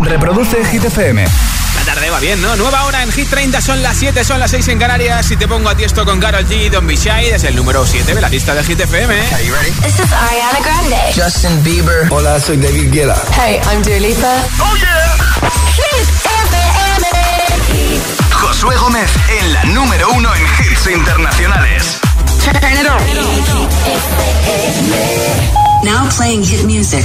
Reproduce Hit FM. La tarde va bien, ¿no? Nueva hora en Hit 30, son las 7, son las 6 en Canarias. Y te pongo a ti esto con Karol G, Don Shy, es el número 7 de la lista de Hit FM. Are you ready? This is Ariana Grande. Justin Bieber. Hola, soy David Guetta. Hey, I'm Dua Lipa. ¡Oh, yeah! Hit FM. Josué Gómez en la número uno en hits internacionales. Turn it on. Now playing hit music.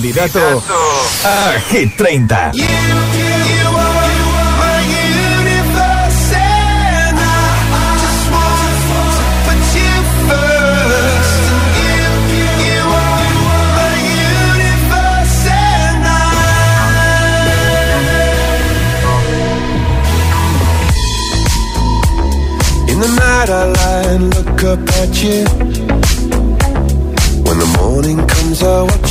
Candidato a Hit 30. In the I look up at you. When the morning comes, I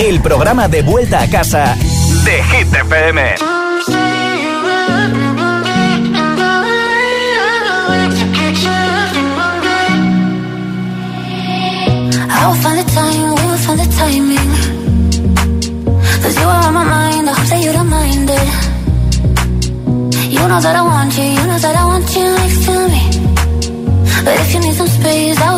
El programa de vuelta a casa de Hit FM. I will find the time, we will find the timing. Cause you are on my mind, I hope that you don't mind it. You know that I want you, you know that I want you next to me. But if you need some space, I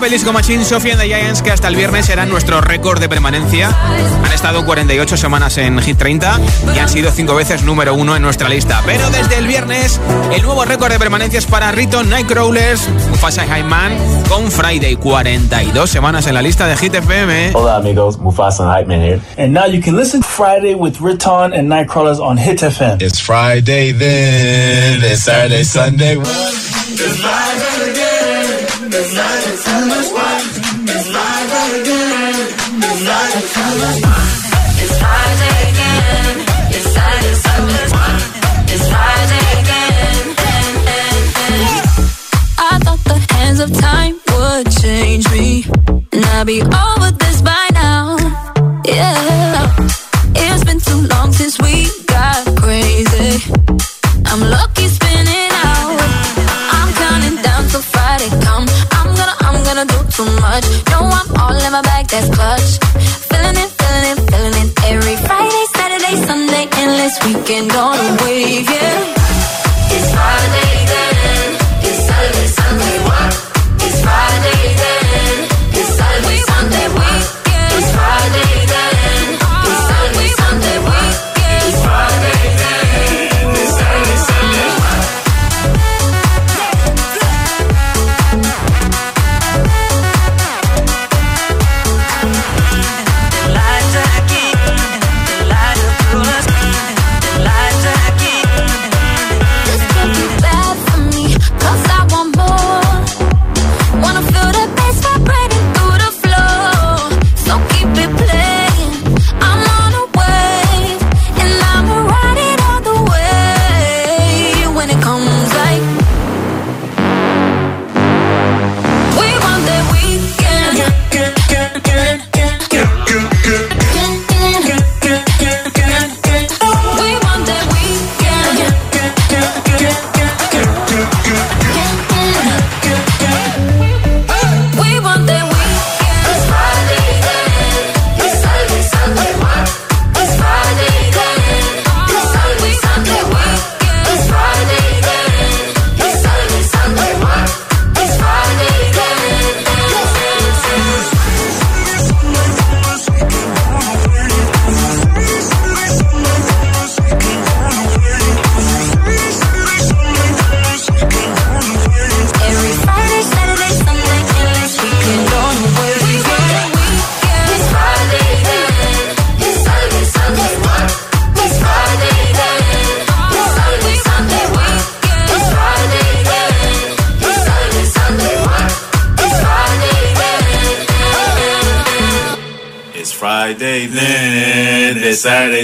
Purple Disco Machine, Sofía and the Giants que hasta el viernes serán nuestro récord de permanencia. Han estado 48 semanas en Hit 30 y han sido 5 veces número 1 en nuestra lista. Pero desde el viernes el nuevo récord de permanencia es para Rito Nightcrawlers, Mufasa y Hyman con Friday, 42 semanas en la lista de Hit FM. Hola amigos, Mufasa and Hype Man here. And now you can listen Friday with Riton and Nightcrawlers on Hit FM. It's Friday then, it's Saturday, Sunday. Midnight is in my spine. Midnight right again. My spine. It's again. It's I thought the hands of time would change me, and I'd be over.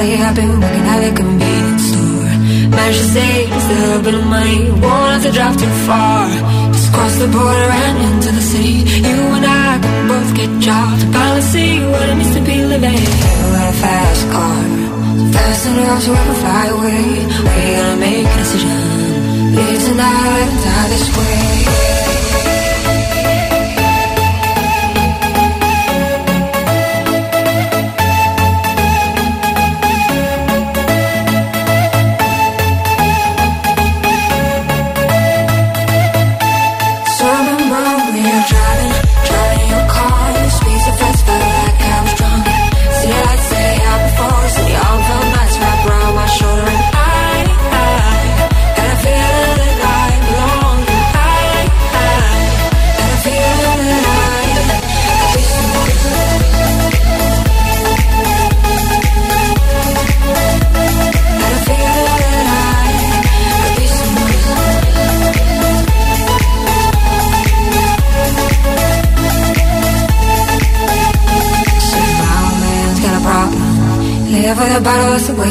Out here. I've been working at the convenience store. Managed to save just a little bit of money. Won't have to drive too far. Just cross the border and into the city. You and I can both get jobs. Finally see what it means to be living. You got a fast car. Fast enough so we can fly away. We gotta make a decision. Live tonight and die this way.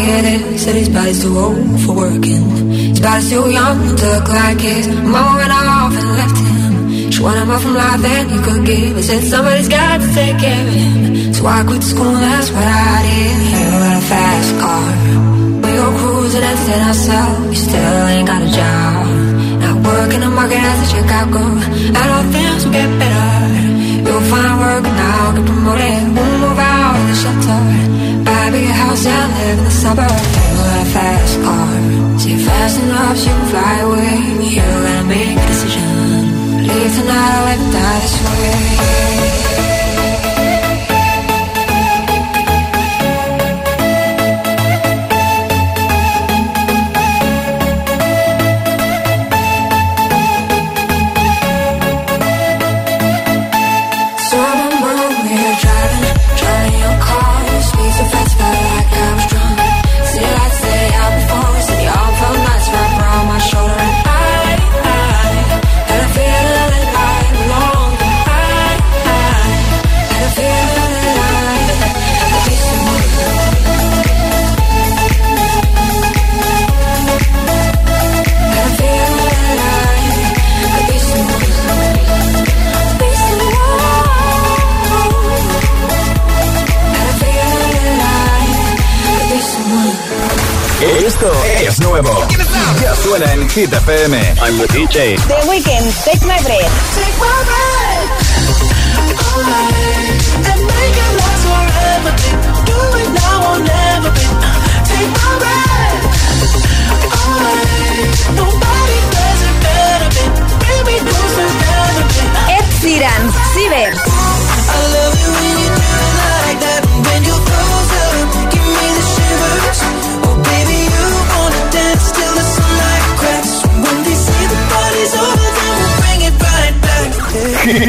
Said his body's too old for working. His body's too young to look like his. Mama went off and left him. She wanted more from life than he could give. He said somebody's got to take care of him. So I quit school, and that's what I did. You got a fast car. We go cruising and set ourselves. You still ain't got a job. Not working the market as a Chicago. I know things will get better. You'll find work now, get promoted. And live in the suburbs. You got a fast car. See fast enough, you can fly away. You gotta make a decision. Leave tonight or live and die this way. Hit FM. I'm the DJ. The Weeknd, Take My Breath.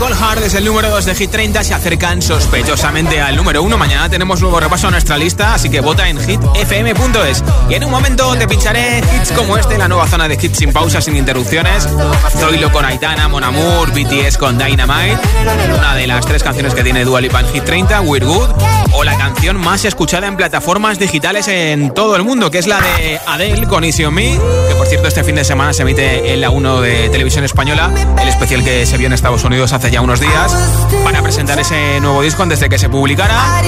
alcohol es el número 2 de Hit 30, se acercan sospechosamente al número 1. Mañana tenemos nuevo repaso a nuestra lista, así que vota en hitfm.es. Y en un momento te pincharé hits como este, la nueva zona de hits sin pausas, sin interrupciones. Zoilo con Aitana, Mon Amour, BTS con Dynamite, una de las tres canciones que tiene Dua Lipa en Hit 30, We're Good, o la canción más escuchada en plataformas digitales en todo el mundo, que es la de Adele con Easy on Me, que por cierto este fin de semana se emite en la 1 de Televisión Española, el especial que se vio en Estados Unidos hace ya unos días, para presentar ese nuevo disco antes de que se publicara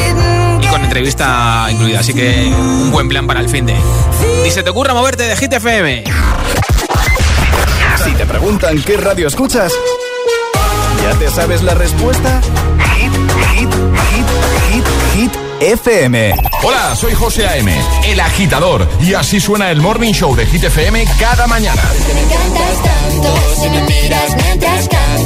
y con entrevista incluida, así que un buen plan para el fin de. Ni se te ocurra moverte de Hit FM. Si te preguntan qué radio escuchas, ¿ya te sabes la respuesta? Hit, hit, hit, hit, hit FM. Hola, soy José A.M., el agitador, y así suena el Morning Show de Hit FM cada mañana. Me encantas tanto, si me miras mientras canto,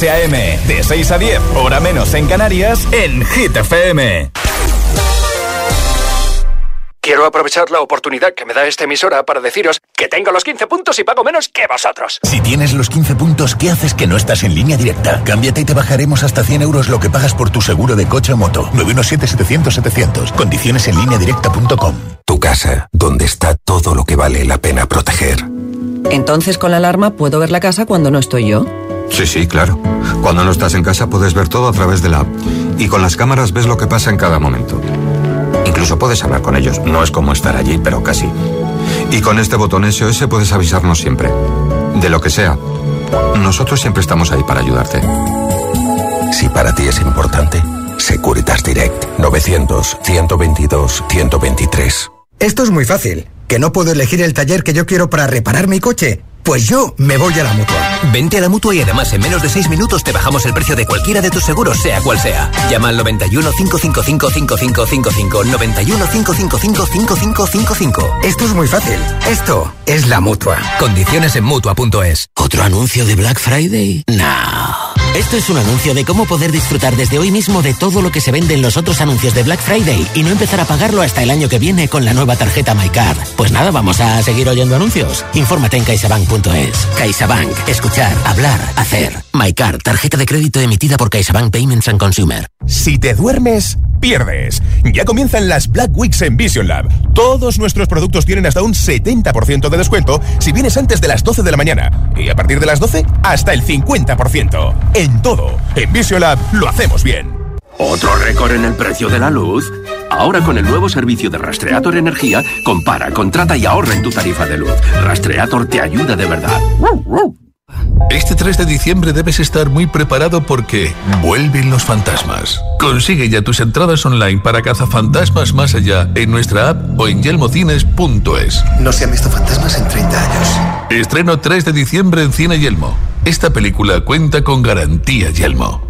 José A.M. De 6 a 10, hora menos en Canarias, en Hit FM. Quiero aprovechar la oportunidad que me da esta emisora para deciros que tengo los 15 puntos y pago menos que vosotros. Si tienes los 15 puntos, ¿qué haces que no estás en línea directa? Cámbiate y te bajaremos hasta 100 euros lo que pagas por tu seguro de coche o moto. 917-700-700. Condiciones en línea directa.com. Tu casa, donde está todo lo que vale la pena proteger. Entonces con la alarma puedo ver la casa cuando no estoy yo. Sí, sí, claro. Cuando no estás en casa puedes ver todo a través de la app. Y con las cámaras ves lo que pasa en cada momento. Incluso puedes hablar con ellos. No es como estar allí, pero casi. Y con este botón SOS puedes avisarnos siempre. De lo que sea. Nosotros siempre estamos ahí para ayudarte. Si para ti es importante, Securitas Direct 900-122-123. Esto es muy fácil. ¿Que no puedo elegir el taller que yo quiero para reparar mi coche? Pues yo me voy a la mutua. Vente a la mutua y además en menos de 6 minutos te bajamos el precio de cualquiera de tus seguros, sea cual sea. Llama al 91 555 5555. 91 555 5555. Esto es muy fácil. Esto es la mutua. Condiciones en mutua.es. ¿Otro anuncio de Black Friday? No. Esto es un anuncio de cómo poder disfrutar desde hoy mismo de todo lo que se vende en los otros anuncios de Black Friday y no empezar a pagarlo hasta el año que viene con la nueva tarjeta MyCard. Pues nada, vamos a seguir oyendo anuncios. Infórmate en caixabank.es. CaixaBank. Escuchar, hablar, hacer. MyCard, tarjeta de crédito emitida por CaixaBank Payments and Consumer. Si te duermes, pierdes. Ya comienzan las Black Weeks en Vision Lab. Todos nuestros productos tienen hasta un 70% de descuento si vienes antes de las 12 de la mañana. Y a partir de las 12, hasta el 50%. En todo, en Vision Lab lo hacemos bien. ¿Otro récord en el precio de la luz? Ahora con el nuevo servicio de Rastreator Energía, compara, contrata y ahorra en tu tarifa de luz. Rastreator te ayuda de verdad. Este 3 de diciembre debes estar muy preparado porque vuelven los fantasmas. Consigue ya tus entradas online para cazafantasmas más allá en nuestra app o en yelmocines.es. No se han visto fantasmas en 30 años. Estreno 3 de diciembre en Cine Yelmo. Esta película cuenta con garantía Yelmo.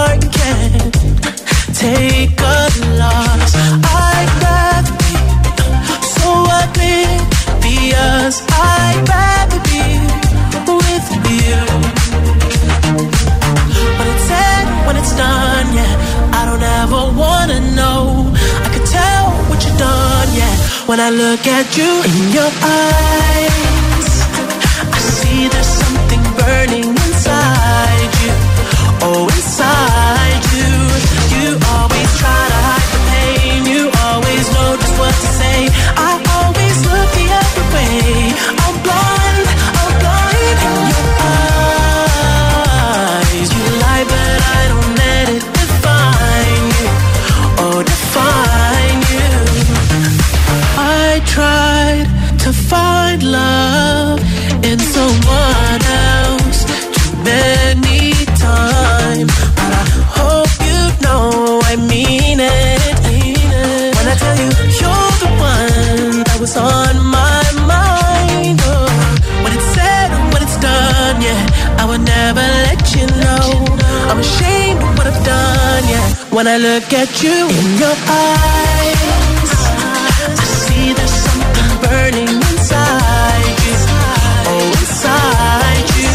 take a loss. I'd rather be so oblivious. I'd rather be with you. When it's said, when it's done, yeah. I don't ever wanna know. I could tell what you've done, yeah. When I look at you in your eyes, I see there's something burning I look at you in your eyes, I see there's something burning inside you. Oh, inside you.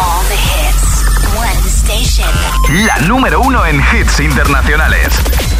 All the hits, one station. La número uno en hits internacionales.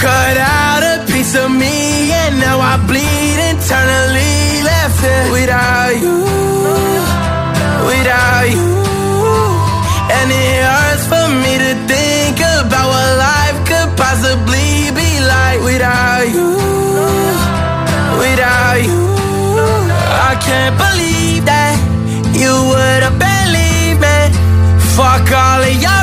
Cut out a piece of me and now I bleed internally. Left it without you without you. And it hurts for me to think about what life could possibly be like without you without you. I can't believe that you would have believed me. Fuck all of your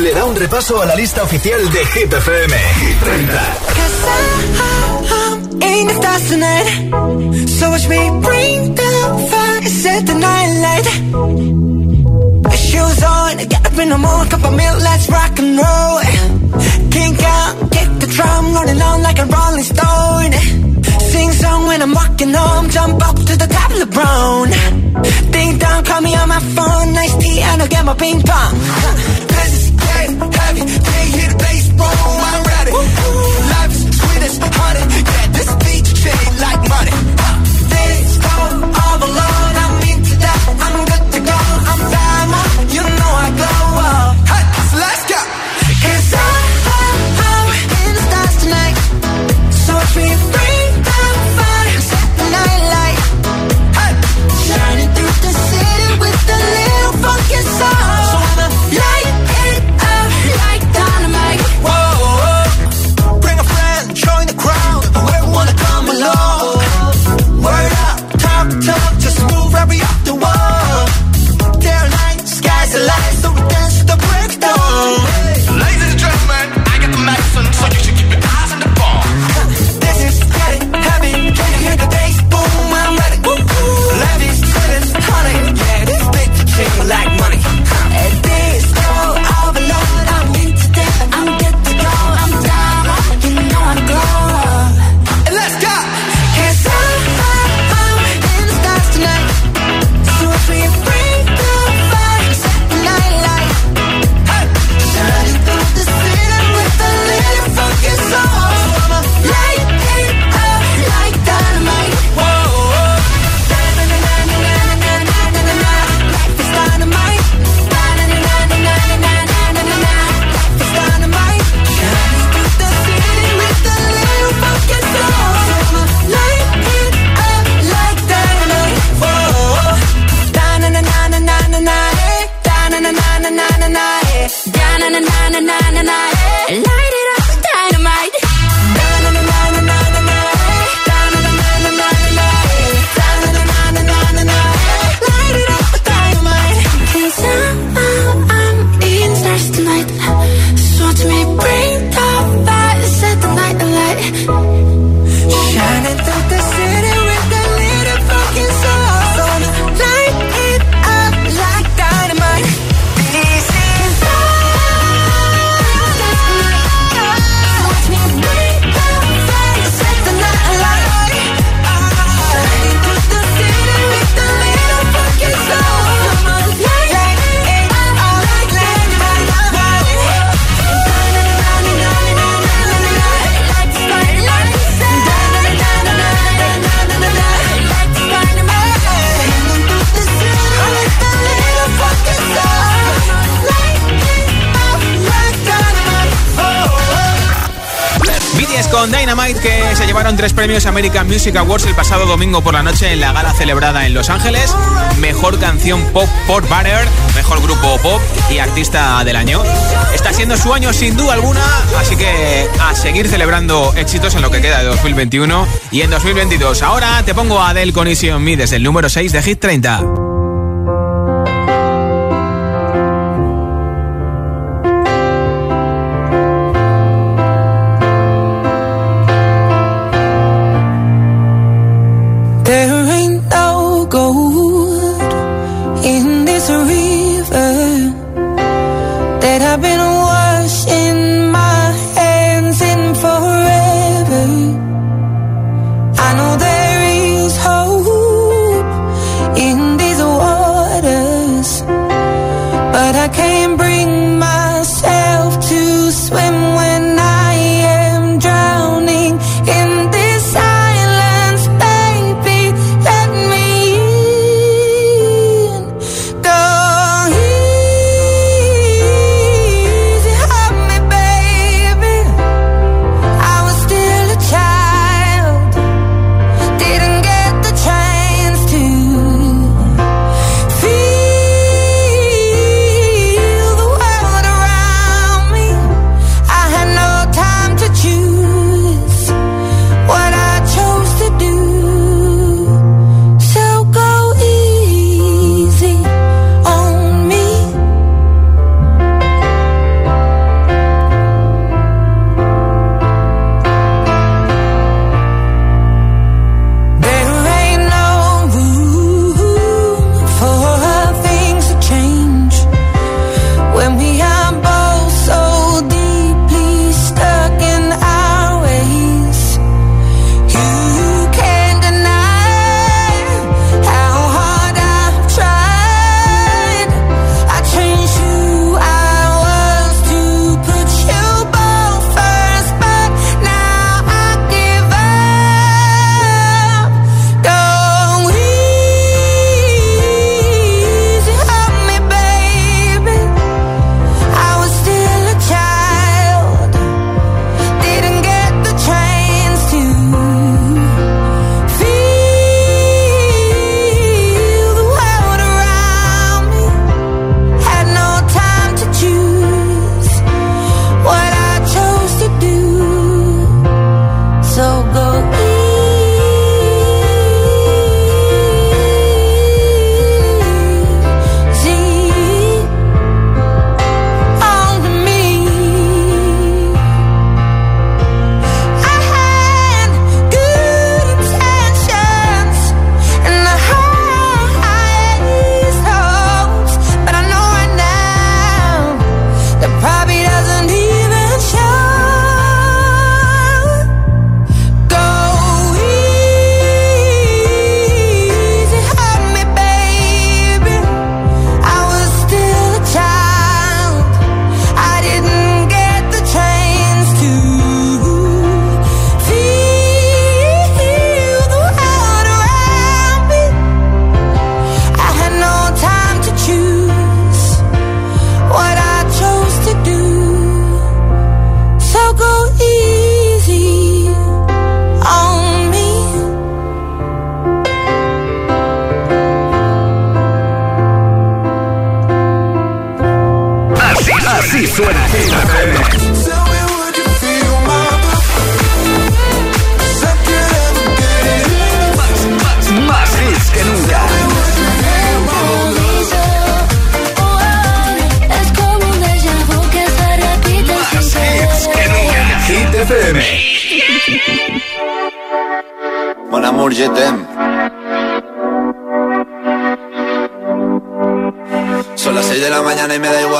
Le da un repaso a la lista oficial de Hit FM. Hit 30. in the stars tonight. So watch me bring the fire, set the night light. Shoes on, get up in the morning, cup of milk, let's rock and roll. Kink out, kick the drum, rolling on like a rolling stone. Sing song when I'm walking home, jump up to the top of the brown. Ding dong, call me on my phone, nice tea, and I'll get my ping pong. Dynamite que se llevaron tres premios American Music Awards el pasado domingo por la noche en la gala celebrada en Los Ángeles. Mejor canción pop por Butter, mejor grupo pop y artista del año. Está siendo su año sin duda alguna, así que a seguir celebrando éxitos en lo que queda de 2021 y en 2022. Ahora te pongo a Adele con Me desde el número 6 de Hit 30.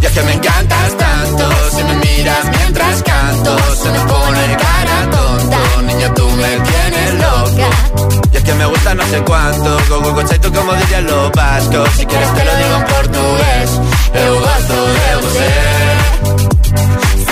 Y es que me encantas tanto, si me miras mientras canto, se me pone cara tonto, niña tú me tienes loca. Y es que me gusta no sé cuánto, go go, go tú como dirían los vascos, si quieres te lo digo en portugués, eu gosto de você.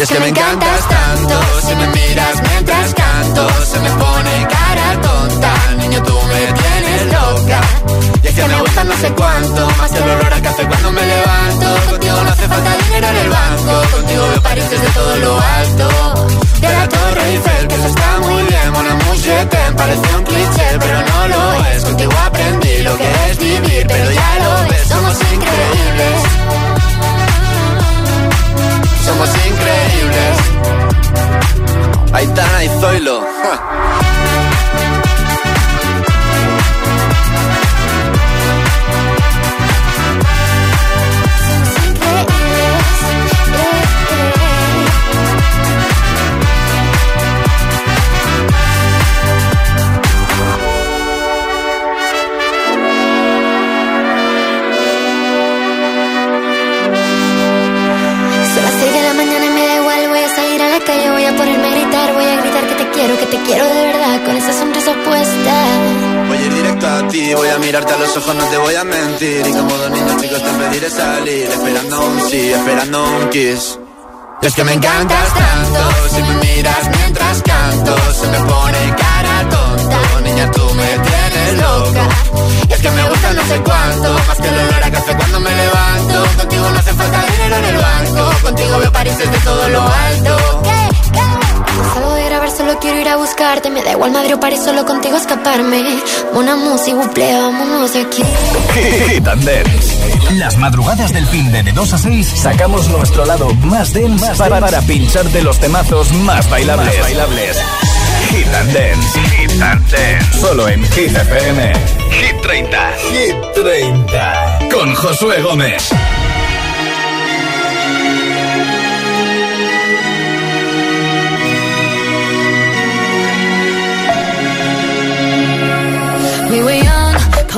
Es que me encantas tanto, si me miras mientras canto, se me pone cara tonta, niño tú me tienes loca. Y es que me gusta no sé cuánto, más que el olor a café cuando me es que me encantas tanto, si me miras mientras canto, se me pone cara tonta. Niña, tú me tienes loca. Es que me gusta no sé cuánto, más que el olor a café cuando me levanto. Contigo no hace falta dinero en el banco, contigo veo París desde todo lo alto. Grabar, solo quiero ir a buscarte, me da igual Madrid o París, solo contigo escaparme. Una música, buple, vámonos de aquí. Hit and Dance. Las madrugadas del fin de, de 2 a 6 sacamos nuestro lado más dense para, para pincharte los temazos más bailables. bailables. Hit and Dance. Hit and Dance. Solo en Hit FM. Hit 30. Hit 30. Con Josué Gómez.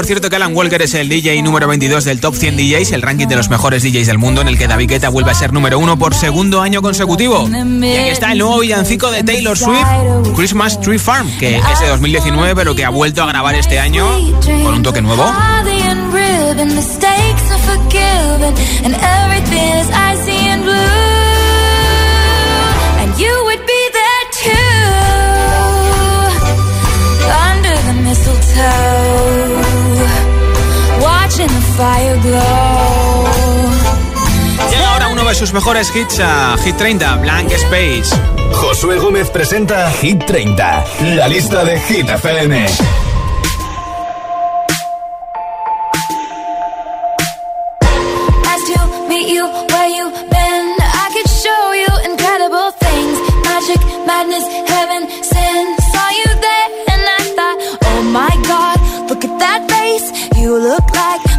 Por cierto que Alan Walker es el DJ número 22 del Top 100 DJs, el ranking de los mejores DJs del mundo, en el que David Guetta vuelve a ser número uno por segundo año consecutivo. Y aquí está el nuevo villancico de Taylor Swift, Christmas Tree Farm, que es de 2019, pero que ha vuelto a grabar este año con un toque nuevo. Llega ahora uno de sus mejores hits a Hit 30, Blank Space. Josué Gómez presenta Hit 30, la lista de Hit FM. madness, heaven, sin. Saw you there, and I thought, oh my god, look at that face. You look like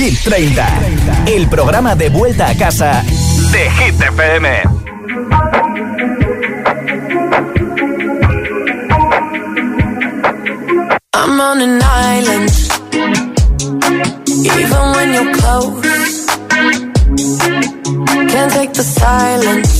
Hit 30, el programa de vuelta a casa de Hit FM. I'm on an island, even when take the silence.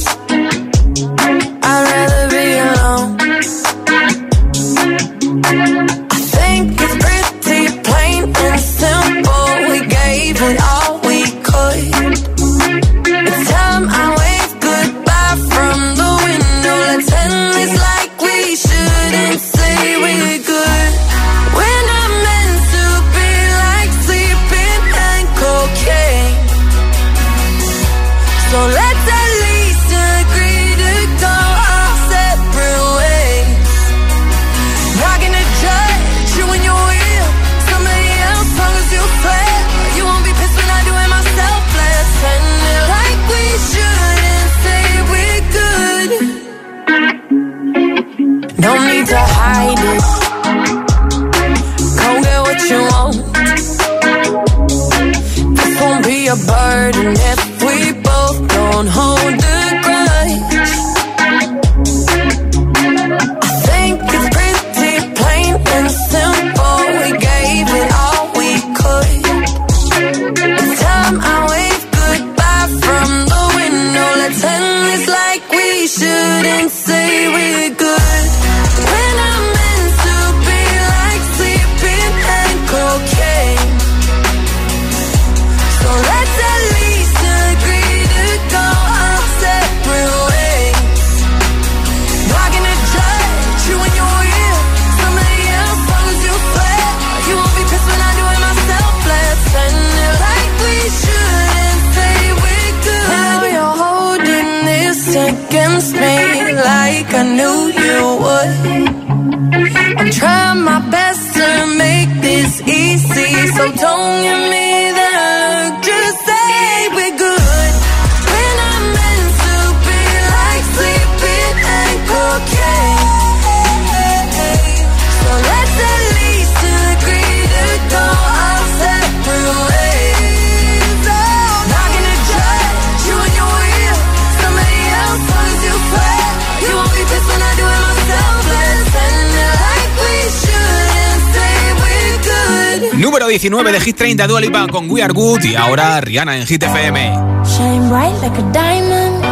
19 de Hit 30 Dua Lipa con We Are Good y ahora Rihanna en Hit FM. Shine bright like a diamond.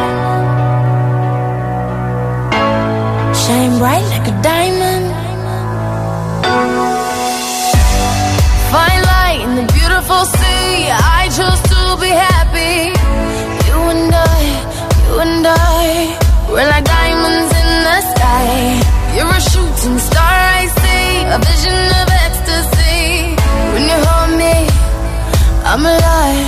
Shine bright like a diamond. Find light in the beautiful sea. I chose to be happy. You and I, you and I. We're like diamonds in the sky. You're a shooting star, I see. A vision of I'm alive.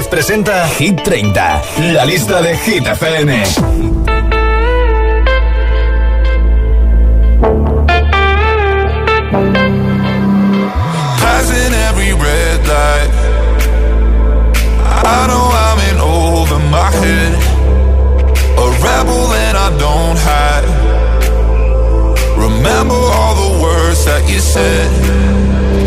López presenta Hit 30, la lista de Hit FM. Passing every red light. I know I'm in over my head. A rebel that I don't hide. Remember all the words that you said.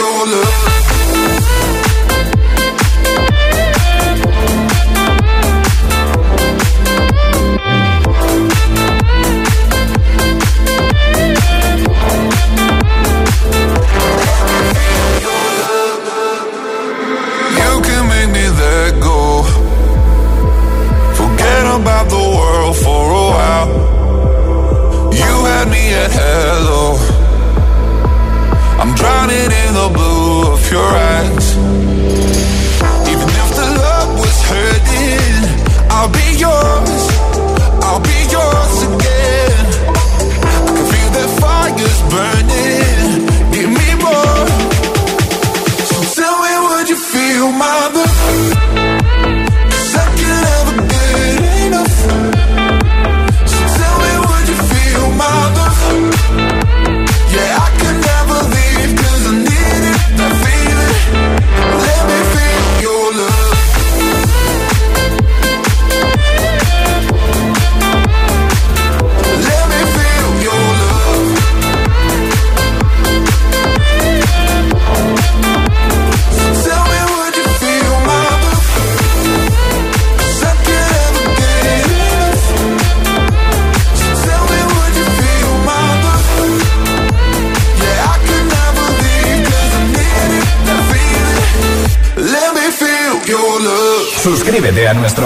your love.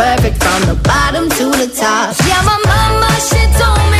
perfect from the bottom to the top. Yeah, my mama, she told me